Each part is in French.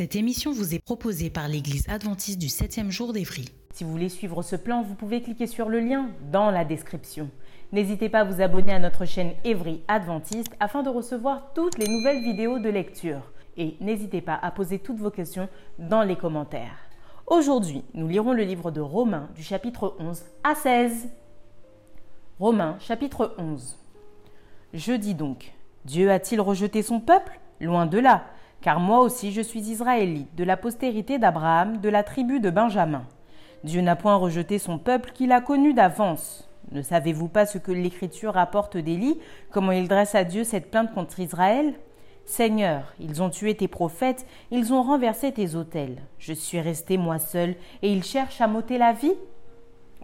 Cette émission vous est proposée par l'Église adventiste du 7e jour d'Évry. Si vous voulez suivre ce plan, vous pouvez cliquer sur le lien dans la description. N'hésitez pas à vous abonner à notre chaîne Évry Adventiste afin de recevoir toutes les nouvelles vidéos de lecture. Et n'hésitez pas à poser toutes vos questions dans les commentaires. Aujourd'hui, nous lirons le livre de Romains du chapitre 11 à 16. Romains chapitre 11. Je dis donc, Dieu a-t-il rejeté son peuple? Loin de là car moi aussi je suis israélite, de la postérité d'Abraham, de la tribu de Benjamin. Dieu n'a point rejeté son peuple qu'il a connu d'avance. Ne savez-vous pas ce que l'Écriture rapporte d'Élie, comment il dresse à Dieu cette plainte contre Israël? Seigneur, ils ont tué tes prophètes, ils ont renversé tes autels. Je suis resté moi seul, et ils cherchent à m'ôter la vie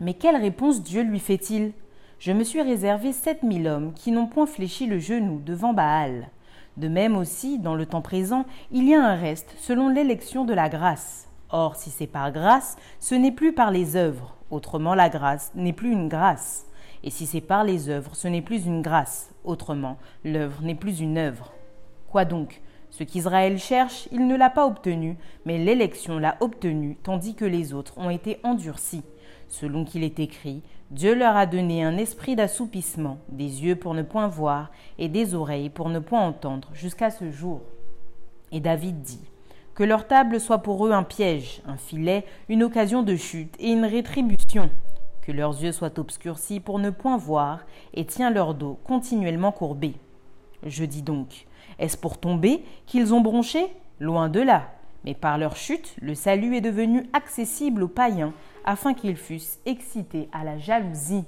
Mais quelle réponse Dieu lui fait-il? Je me suis réservé sept mille hommes qui n'ont point fléchi le genou devant Baal. De même aussi, dans le temps présent, il y a un reste selon l'élection de la grâce. Or, si c'est par grâce, ce n'est plus par les œuvres. Autrement, la grâce n'est plus une grâce. Et si c'est par les œuvres, ce n'est plus une grâce. Autrement, l'œuvre n'est plus une œuvre. Quoi donc? Ce qu'Israël cherche, il ne l'a pas obtenu, mais l'élection l'a obtenu, tandis que les autres ont été endurcis. Selon qu'il est écrit, Dieu leur a donné un esprit d'assoupissement, des yeux pour ne point voir et des oreilles pour ne point entendre jusqu'à ce jour. Et David dit, Que leur table soit pour eux un piège, un filet, une occasion de chute et une rétribution. Que leurs yeux soient obscurcis pour ne point voir et tient leur dos continuellement courbé. Je dis donc, est-ce pour tomber qu'ils ont bronché? Loin de là. Mais par leur chute, le salut est devenu accessible aux païens, afin qu'ils fussent excités à la jalousie.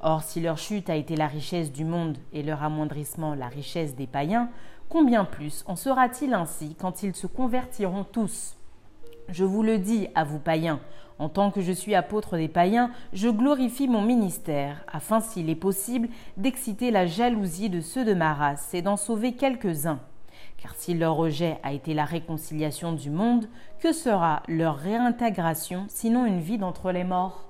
Or, si leur chute a été la richesse du monde et leur amoindrissement la richesse des païens, combien plus en sera-t-il ainsi quand ils se convertiront tous? Je vous le dis à vous païens, en tant que je suis apôtre des païens, je glorifie mon ministère, afin, s'il est possible, d'exciter la jalousie de ceux de ma race et d'en sauver quelques-uns. Car si leur rejet a été la réconciliation du monde, que sera leur réintégration sinon une vie d'entre les morts?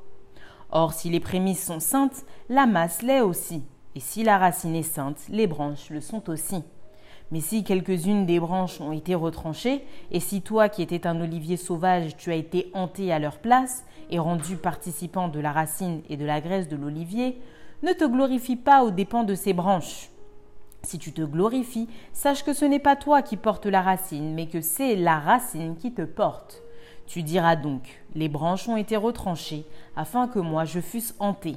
Or, si les prémices sont saintes, la masse l'est aussi. Et si la racine est sainte, les branches le sont aussi. Mais si quelques-unes des branches ont été retranchées, et si toi qui étais un olivier sauvage, tu as été hanté à leur place, et rendu participant de la racine et de la graisse de l'olivier, ne te glorifie pas aux dépens de ces branches. Si tu te glorifies, sache que ce n'est pas toi qui portes la racine, mais que c'est la racine qui te porte. Tu diras donc, les branches ont été retranchées, afin que moi je fusse hanté.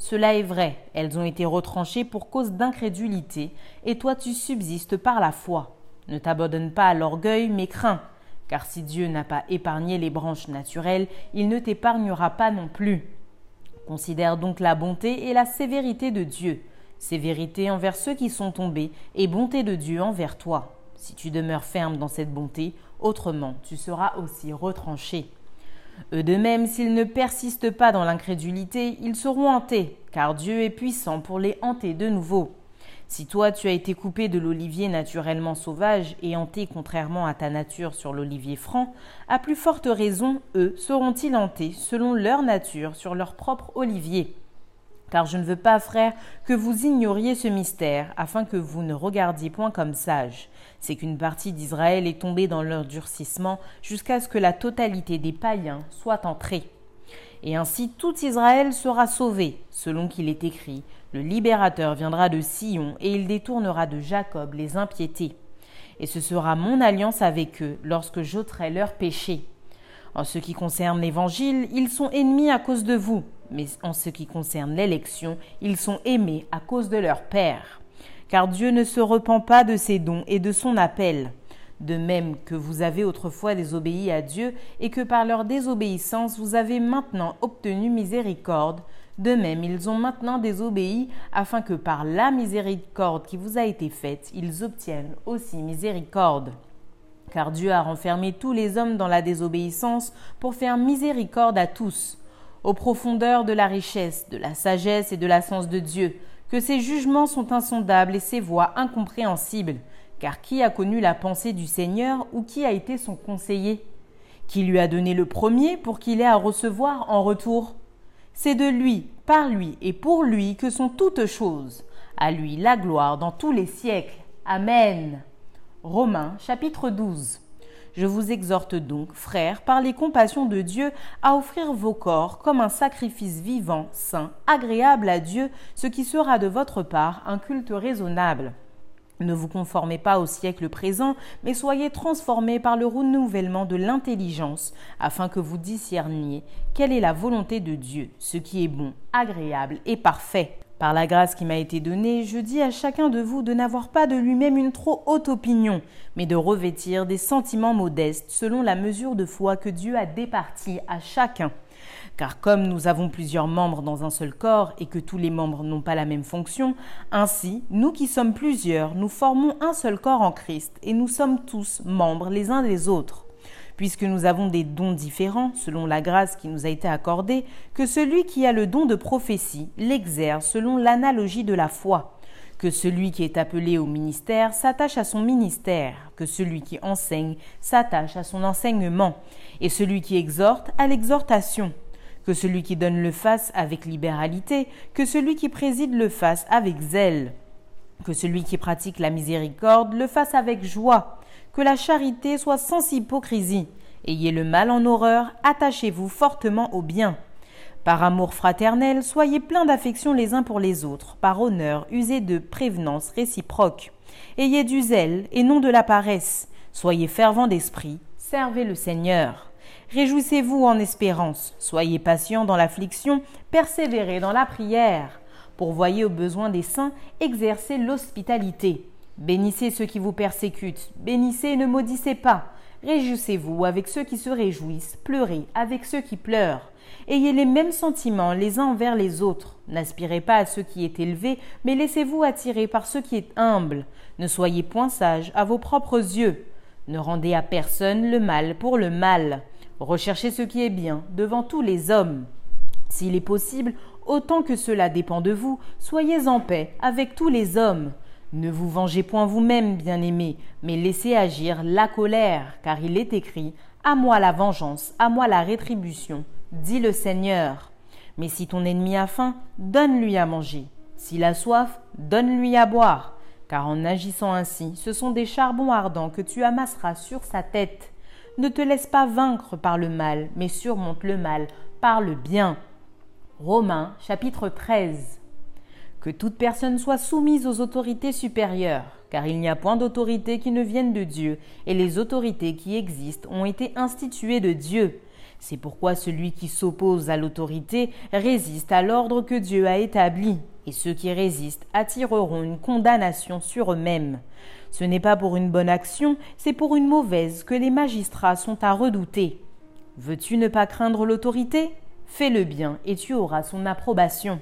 Cela est vrai, elles ont été retranchées pour cause d'incrédulité, et toi tu subsistes par la foi. Ne t'abandonne pas à l'orgueil, mais crains, car si Dieu n'a pas épargné les branches naturelles, il ne t'épargnera pas non plus. Considère donc la bonté et la sévérité de Dieu sévérité envers ceux qui sont tombés et bonté de Dieu envers toi. Si tu demeures ferme dans cette bonté, autrement tu seras aussi retranché. Eux de même, s'ils ne persistent pas dans l'incrédulité, ils seront hantés, car Dieu est puissant pour les hanter de nouveau. Si toi tu as été coupé de l'olivier naturellement sauvage et hanté contrairement à ta nature sur l'olivier franc, à plus forte raison, eux seront-ils hantés selon leur nature sur leur propre olivier. Car je ne veux pas, frère, que vous ignoriez ce mystère, afin que vous ne regardiez point comme sages. C'est qu'une partie d'Israël est tombée dans leur durcissement jusqu'à ce que la totalité des païens soit entrée. Et ainsi tout Israël sera sauvé, selon qu'il est écrit. Le libérateur viendra de Sion, et il détournera de Jacob les impiétés. Et ce sera mon alliance avec eux, lorsque j'ôterai leurs péchés. En ce qui concerne l'Évangile, ils sont ennemis à cause de vous, mais en ce qui concerne l'élection, ils sont aimés à cause de leur Père. Car Dieu ne se repent pas de ses dons et de son appel. De même que vous avez autrefois désobéi à Dieu et que par leur désobéissance vous avez maintenant obtenu miséricorde, de même ils ont maintenant désobéi afin que par la miséricorde qui vous a été faite, ils obtiennent aussi miséricorde. Car Dieu a renfermé tous les hommes dans la désobéissance pour faire miséricorde à tous, aux profondeurs de la richesse, de la sagesse et de la sens de Dieu, que ses jugements sont insondables et ses voies incompréhensibles. Car qui a connu la pensée du Seigneur ou qui a été son conseiller? Qui lui a donné le premier pour qu'il ait à recevoir en retour? C'est de lui, par lui et pour lui que sont toutes choses. À lui la gloire dans tous les siècles. Amen. Romains chapitre 12. Je vous exhorte donc, frères, par les compassions de Dieu, à offrir vos corps comme un sacrifice vivant, saint, agréable à Dieu, ce qui sera de votre part un culte raisonnable. Ne vous conformez pas au siècle présent, mais soyez transformés par le renouvellement de l'intelligence, afin que vous discerniez quelle est la volonté de Dieu, ce qui est bon, agréable et parfait. Par la grâce qui m'a été donnée, je dis à chacun de vous de n'avoir pas de lui-même une trop haute opinion, mais de revêtir des sentiments modestes selon la mesure de foi que Dieu a départie à chacun. Car comme nous avons plusieurs membres dans un seul corps et que tous les membres n'ont pas la même fonction, ainsi, nous qui sommes plusieurs, nous formons un seul corps en Christ et nous sommes tous membres les uns des autres. Puisque nous avons des dons différents selon la grâce qui nous a été accordée, que celui qui a le don de prophétie l'exerce selon l'analogie de la foi. Que celui qui est appelé au ministère s'attache à son ministère, que celui qui enseigne s'attache à son enseignement, et celui qui exhorte à l'exhortation, que celui qui donne le fasse avec libéralité, que celui qui préside le fasse avec zèle, que celui qui pratique la miséricorde le fasse avec joie, que la charité soit sans hypocrisie. Ayez le mal en horreur, attachez-vous fortement au bien. Par amour fraternel, soyez pleins d'affection les uns pour les autres, par honneur, usez de prévenance réciproque. Ayez du zèle et non de la paresse. Soyez fervents d'esprit, servez le Seigneur. Réjouissez-vous en espérance, soyez patients dans l'affliction, persévérez dans la prière. Pourvoyez aux besoins des saints, exercez l'hospitalité. Bénissez ceux qui vous persécutent, bénissez et ne maudissez pas. Réjouissez-vous avec ceux qui se réjouissent, pleurez avec ceux qui pleurent. Ayez les mêmes sentiments les uns envers les autres. N'aspirez pas à ce qui est élevé, mais laissez-vous attirer par ce qui est humble. Ne soyez point sages à vos propres yeux. Ne rendez à personne le mal pour le mal. Recherchez ce qui est bien devant tous les hommes. S'il est possible, autant que cela dépend de vous, soyez en paix avec tous les hommes. Ne vous vengez point vous-même, bien-aimés, mais laissez agir la colère, car il est écrit À moi la vengeance, à moi la rétribution, dit le Seigneur. Mais si ton ennemi a faim, donne-lui à manger. S'il a soif, donne-lui à boire. Car en agissant ainsi, ce sont des charbons ardents que tu amasseras sur sa tête. Ne te laisse pas vaincre par le mal, mais surmonte le mal par le bien. Romains chapitre 13. Que toute personne soit soumise aux autorités supérieures, car il n'y a point d'autorité qui ne vienne de Dieu, et les autorités qui existent ont été instituées de Dieu. C'est pourquoi celui qui s'oppose à l'autorité résiste à l'ordre que Dieu a établi, et ceux qui résistent attireront une condamnation sur eux-mêmes. Ce n'est pas pour une bonne action, c'est pour une mauvaise que les magistrats sont à redouter. Veux-tu ne pas craindre l'autorité? Fais le bien et tu auras son approbation.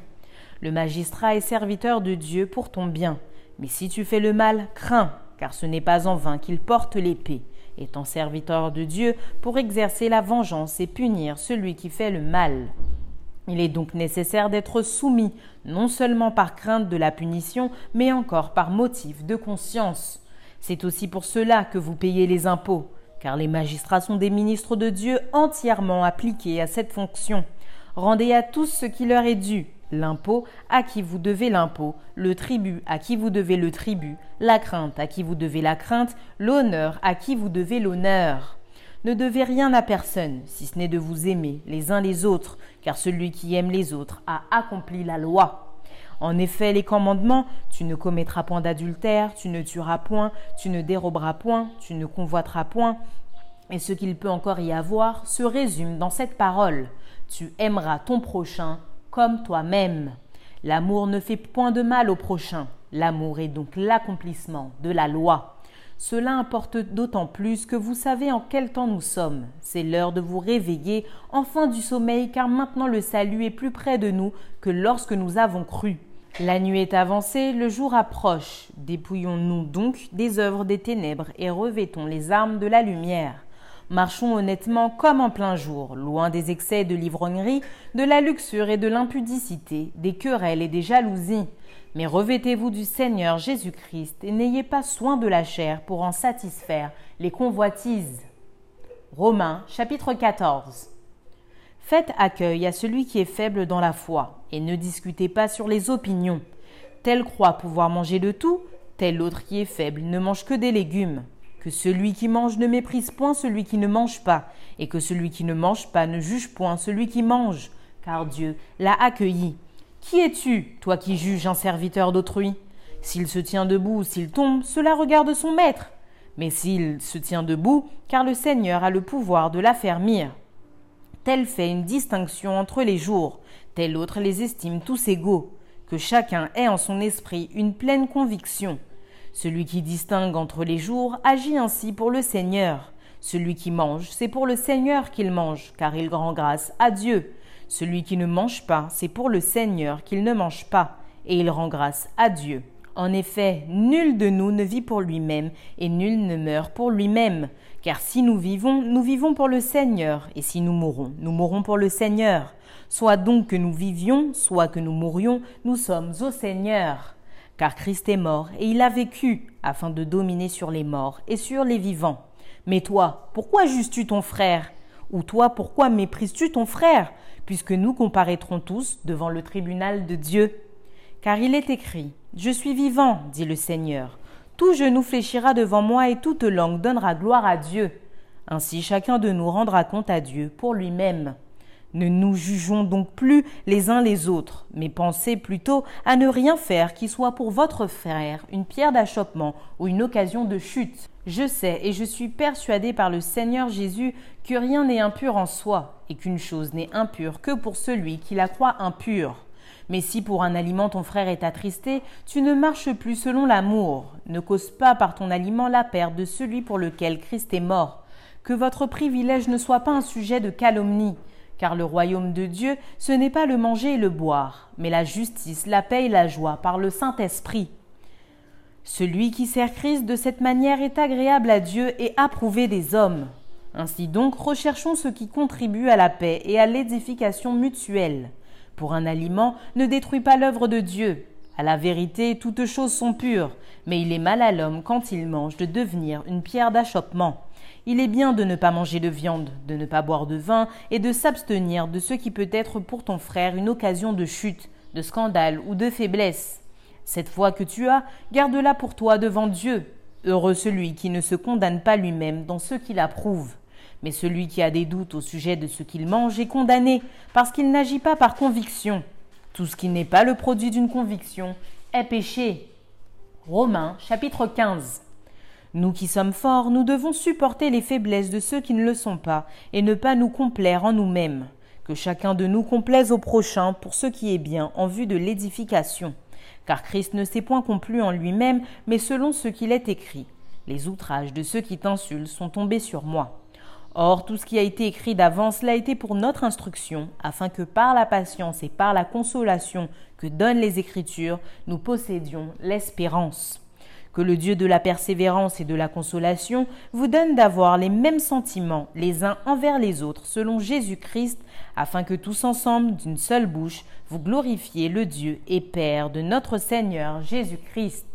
Le magistrat est serviteur de Dieu pour ton bien. Mais si tu fais le mal, crains, car ce n'est pas en vain qu'il porte l'épée, étant serviteur de Dieu pour exercer la vengeance et punir celui qui fait le mal. Il est donc nécessaire d'être soumis, non seulement par crainte de la punition, mais encore par motif de conscience. C'est aussi pour cela que vous payez les impôts, car les magistrats sont des ministres de Dieu entièrement appliqués à cette fonction. Rendez à tous ce qui leur est dû, l'impôt à qui vous devez l'impôt, le tribut à qui vous devez le tribut, la crainte à qui vous devez la crainte, l'honneur à qui vous devez l'honneur. Ne devez rien à personne, si ce n'est de vous aimer les uns les autres, car celui qui aime les autres a accompli la loi. En effet, les commandements, tu ne commettras point d'adultère, tu ne tueras point, tu ne déroberas point, tu ne convoiteras point, et ce qu'il peut encore y avoir se résume dans cette parole. Tu aimeras ton prochain comme toi-même. L'amour ne fait point de mal au prochain. L'amour est donc l'accomplissement de la loi. Cela importe d'autant plus que vous savez en quel temps nous sommes. C'est l'heure de vous réveiller enfin du sommeil car maintenant le salut est plus près de nous que lorsque nous avons cru. La nuit est avancée, le jour approche. Dépouillons-nous donc des œuvres des ténèbres et revêtons les armes de la lumière. Marchons honnêtement comme en plein jour, loin des excès de l'ivrognerie, de la luxure et de l'impudicité, des querelles et des jalousies. Mais revêtez-vous du Seigneur Jésus-Christ et n'ayez pas soin de la chair pour en satisfaire les convoitises. Romains chapitre 14 Faites accueil à celui qui est faible dans la foi, et ne discutez pas sur les opinions. Tel croit pouvoir manger de tout, tel autre qui est faible ne mange que des légumes. Que celui qui mange ne méprise point celui qui ne mange pas, et que celui qui ne mange pas ne juge point celui qui mange, car Dieu l'a accueilli. Qui es-tu, toi qui juges un serviteur d'autrui? S'il se tient debout ou s'il tombe, cela regarde son maître. Mais s'il se tient debout, car le Seigneur a le pouvoir de l'affermir tel fait une distinction entre les jours, tel autre les estime tous égaux, que chacun ait en son esprit une pleine conviction. Celui qui distingue entre les jours agit ainsi pour le Seigneur. Celui qui mange, c'est pour le Seigneur qu'il mange, car il rend grâce à Dieu. Celui qui ne mange pas, c'est pour le Seigneur qu'il ne mange pas, et il rend grâce à Dieu. En effet, nul de nous ne vit pour lui-même, et nul ne meurt pour lui-même. Car si nous vivons, nous vivons pour le Seigneur, et si nous mourons, nous mourons pour le Seigneur. Soit donc que nous vivions, soit que nous mourions, nous sommes au Seigneur. Car Christ est mort, et il a vécu, afin de dominer sur les morts et sur les vivants. Mais toi, pourquoi juges-tu ton frère? Ou toi, pourquoi méprises-tu ton frère? Puisque nous comparaîtrons tous devant le tribunal de Dieu. Car il est écrit, Je suis vivant, dit le Seigneur. Tout genou fléchira devant moi et toute langue donnera gloire à Dieu. Ainsi chacun de nous rendra compte à Dieu pour lui-même. Ne nous jugeons donc plus les uns les autres, mais pensez plutôt à ne rien faire qui soit pour votre frère une pierre d'achoppement ou une occasion de chute. Je sais et je suis persuadé par le Seigneur Jésus que rien n'est impur en soi, et qu'une chose n'est impure que pour celui qui la croit impure. Mais si pour un aliment ton frère est attristé, tu ne marches plus selon l'amour. Ne cause pas par ton aliment la perte de celui pour lequel Christ est mort. Que votre privilège ne soit pas un sujet de calomnie. Car le royaume de Dieu, ce n'est pas le manger et le boire, mais la justice, la paix et la joie par le Saint-Esprit. Celui qui sert Christ de cette manière est agréable à Dieu et approuvé des hommes. Ainsi donc, recherchons ce qui contribue à la paix et à l'édification mutuelle pour un aliment ne détruit pas l'œuvre de Dieu. À la vérité, toutes choses sont pures, mais il est mal à l'homme quand il mange de devenir une pierre d'achoppement. Il est bien de ne pas manger de viande, de ne pas boire de vin et de s'abstenir de ce qui peut être pour ton frère une occasion de chute, de scandale ou de faiblesse. Cette foi que tu as, garde-la pour toi devant Dieu. Heureux celui qui ne se condamne pas lui-même dans ce qu'il approuve. Mais celui qui a des doutes au sujet de ce qu'il mange est condamné, parce qu'il n'agit pas par conviction. Tout ce qui n'est pas le produit d'une conviction est péché. Romains chapitre 15 Nous qui sommes forts, nous devons supporter les faiblesses de ceux qui ne le sont pas, et ne pas nous complaire en nous-mêmes. Que chacun de nous complaise au prochain pour ce qui est bien en vue de l'édification. Car Christ ne s'est point complu en lui-même, mais selon ce qu'il est écrit. Les outrages de ceux qui t'insultent sont tombés sur moi. Or, tout ce qui a été écrit d'avance l'a été pour notre instruction, afin que par la patience et par la consolation que donnent les Écritures, nous possédions l'espérance. Que le Dieu de la persévérance et de la consolation vous donne d'avoir les mêmes sentiments les uns envers les autres selon Jésus-Christ, afin que tous ensemble, d'une seule bouche, vous glorifiez le Dieu et Père de notre Seigneur Jésus-Christ.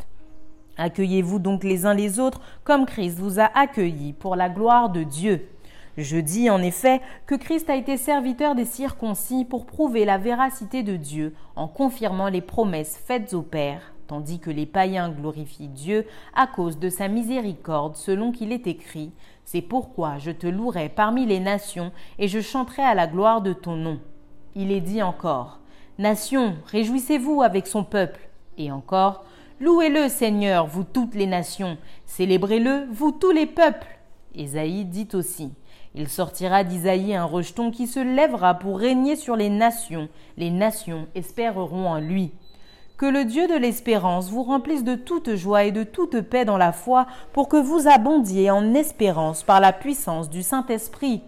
Accueillez-vous donc les uns les autres comme Christ vous a accueillis pour la gloire de Dieu. Je dis en effet que Christ a été serviteur des circoncis pour prouver la véracité de Dieu en confirmant les promesses faites au Père, tandis que les païens glorifient Dieu à cause de sa miséricorde selon qu'il est écrit. C'est pourquoi je te louerai parmi les nations et je chanterai à la gloire de ton nom. Il est dit encore. Nations, réjouissez-vous avec son peuple. Et encore, Louez-le, Seigneur, vous toutes les nations, célébrez-le, vous tous les peuples. Ésaïe dit aussi. Il sortira d'Isaïe un rejeton qui se lèvera pour régner sur les nations. Les nations espéreront en lui. Que le Dieu de l'espérance vous remplisse de toute joie et de toute paix dans la foi, pour que vous abondiez en espérance par la puissance du Saint-Esprit.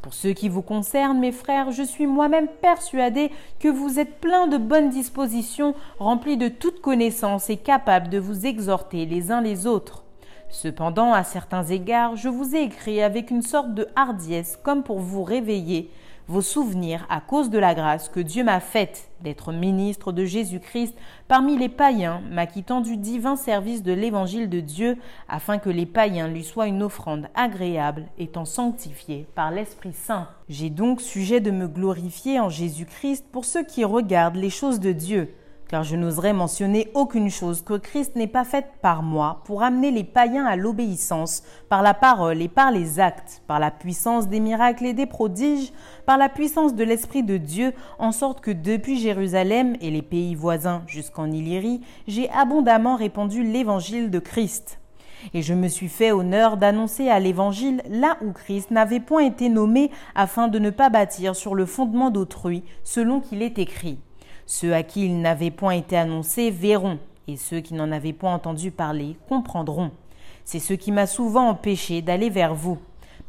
Pour ce qui vous concerne, mes frères, je suis moi-même persuadé que vous êtes pleins de bonnes dispositions, remplis de toute connaissance et capables de vous exhorter les uns les autres. Cependant, à certains égards, je vous ai écrit avec une sorte de hardiesse comme pour vous réveiller, vos souvenirs à cause de la grâce que Dieu m'a faite d'être ministre de Jésus-Christ parmi les païens, m'acquittant du divin service de l'évangile de Dieu, afin que les païens lui soient une offrande agréable, étant sanctifiés par l'Esprit Saint. J'ai donc sujet de me glorifier en Jésus-Christ pour ceux qui regardent les choses de Dieu car je n'oserais mentionner aucune chose que Christ n'ait pas faite par moi pour amener les païens à l'obéissance par la parole et par les actes, par la puissance des miracles et des prodiges, par la puissance de l'Esprit de Dieu, en sorte que depuis Jérusalem et les pays voisins jusqu'en Illyrie, j'ai abondamment répandu l'évangile de Christ. Et je me suis fait honneur d'annoncer à l'Évangile là où Christ n'avait point été nommé afin de ne pas bâtir sur le fondement d'autrui, selon qu'il est écrit. Ceux à qui il n'avait point été annoncé verront, et ceux qui n'en avaient point entendu parler comprendront. C'est ce qui m'a souvent empêché d'aller vers vous.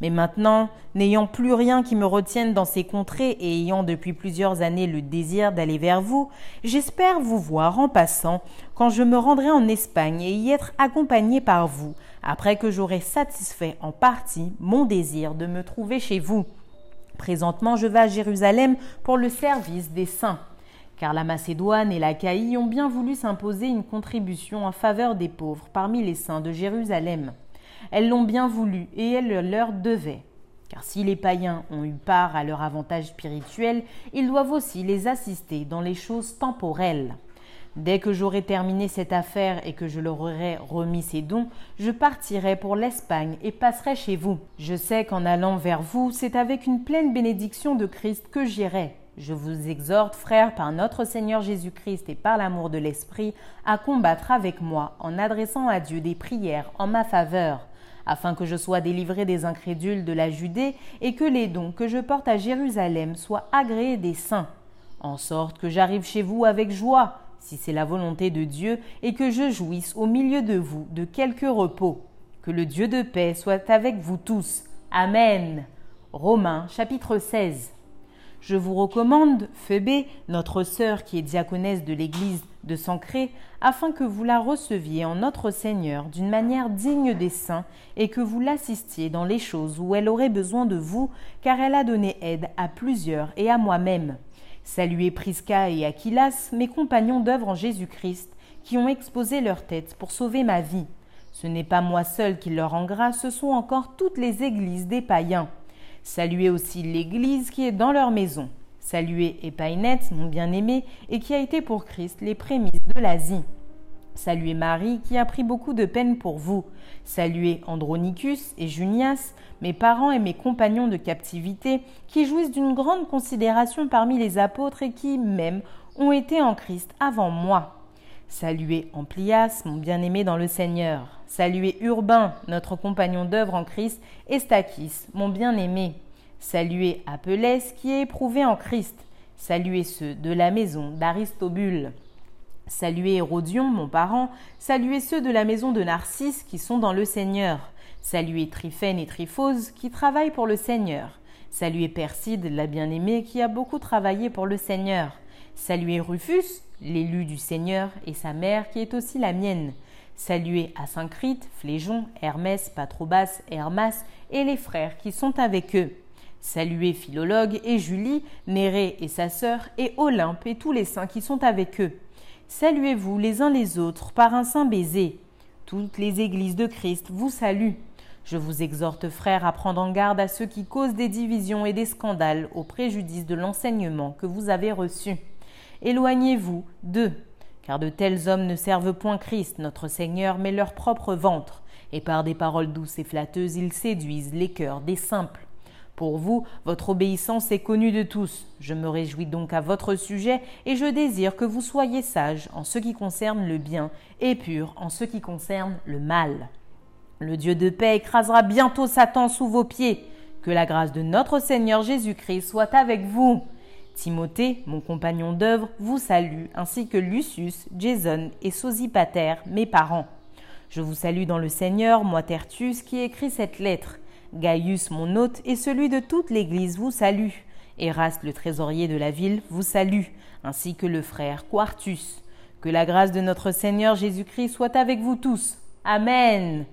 Mais maintenant, n'ayant plus rien qui me retienne dans ces contrées et ayant depuis plusieurs années le désir d'aller vers vous, j'espère vous voir en passant quand je me rendrai en Espagne et y être accompagné par vous, après que j'aurai satisfait en partie mon désir de me trouver chez vous. Présentement, je vais à Jérusalem pour le service des saints car la Macédoine et l'Achaïe ont bien voulu s'imposer une contribution en faveur des pauvres parmi les saints de Jérusalem. Elles l'ont bien voulu et elles leur devaient. Car si les païens ont eu part à leur avantage spirituel, ils doivent aussi les assister dans les choses temporelles. Dès que j'aurai terminé cette affaire et que je leur aurai remis ces dons, je partirai pour l'Espagne et passerai chez vous. Je sais qu'en allant vers vous, c'est avec une pleine bénédiction de Christ que j'irai. Je vous exhorte, frères, par notre Seigneur Jésus-Christ et par l'amour de l'Esprit, à combattre avec moi en adressant à Dieu des prières en ma faveur, afin que je sois délivré des incrédules de la Judée et que les dons que je porte à Jérusalem soient agréés des saints, en sorte que j'arrive chez vous avec joie, si c'est la volonté de Dieu, et que je jouisse au milieu de vous de quelque repos. Que le Dieu de paix soit avec vous tous. Amen. Romains chapitre 16. Je vous recommande Phébé, notre sœur qui est diaconesse de l'Église de Sancré, afin que vous la receviez en notre Seigneur d'une manière digne des saints et que vous l'assistiez dans les choses où elle aurait besoin de vous, car elle a donné aide à plusieurs et à moi-même. Saluez Prisca et Aquilas, mes compagnons d'œuvre en Jésus-Christ, qui ont exposé leur tête pour sauver ma vie. Ce n'est pas moi seul qui leur rend grâce, ce sont encore toutes les églises des païens. Saluez aussi l'Église qui est dans leur maison. Saluez Epainette, mon bien-aimé, et qui a été pour Christ les prémices de l'Asie. Saluez Marie, qui a pris beaucoup de peine pour vous. Saluez Andronicus et Junias, mes parents et mes compagnons de captivité, qui jouissent d'une grande considération parmi les apôtres et qui, même, ont été en Christ avant moi. Saluez Amplias, mon bien-aimé dans le Seigneur. Saluez Urbain, notre compagnon d'œuvre en Christ, et Stachys, mon bien-aimé. Saluez Apelles, qui est éprouvé en Christ. Saluez ceux de la maison d'Aristobule. Saluez Hérodion, mon parent. Saluez ceux de la maison de Narcisse, qui sont dans le Seigneur. Saluez Tryphène et Tryphose, qui travaillent pour le Seigneur. Saluez Perside, la bien-aimée, qui a beaucoup travaillé pour le Seigneur. Saluez Rufus, l'élu du Seigneur, et sa mère, qui est aussi la mienne. Saluez Asyncrite, Fléjon, Hermès, Patrobas, Hermas, et les frères qui sont avec eux. Saluez Philologue et Julie, Nérée et sa sœur, et Olympe et tous les saints qui sont avec eux. Saluez-vous les uns les autres par un saint baiser. Toutes les églises de Christ vous saluent. Je vous exhorte, frères, à prendre en garde à ceux qui causent des divisions et des scandales au préjudice de l'enseignement que vous avez reçu. Éloignez-vous d'eux, car de tels hommes ne servent point Christ, notre Seigneur, mais leur propre ventre, et par des paroles douces et flatteuses, ils séduisent les cœurs des simples. Pour vous, votre obéissance est connue de tous. Je me réjouis donc à votre sujet, et je désire que vous soyez sages en ce qui concerne le bien, et purs en ce qui concerne le mal. Le Dieu de paix écrasera bientôt Satan sous vos pieds. Que la grâce de notre Seigneur Jésus-Christ soit avec vous. Timothée, mon compagnon d'œuvre, vous salue, ainsi que Lucius, Jason et Sosipater, mes parents. Je vous salue dans le Seigneur, moi Tertius, qui écrit cette lettre. Gaius, mon hôte, et celui de toute l'Église vous salue. Eraste, le trésorier de la ville, vous salue, ainsi que le frère Quartus. Que la grâce de notre Seigneur Jésus-Christ soit avec vous tous. Amen.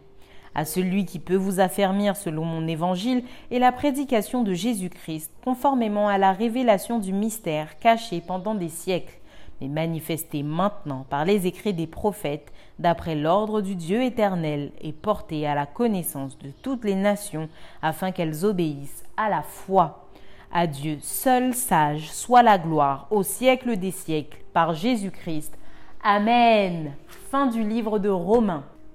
À celui qui peut vous affermir selon mon évangile et la prédication de Jésus-Christ, conformément à la révélation du mystère caché pendant des siècles, mais manifesté maintenant par les écrits des prophètes, d'après l'ordre du Dieu éternel, et porté à la connaissance de toutes les nations, afin qu'elles obéissent à la foi. À Dieu seul sage soit la gloire au siècle des siècles, par Jésus-Christ. Amen. Fin du livre de Romains.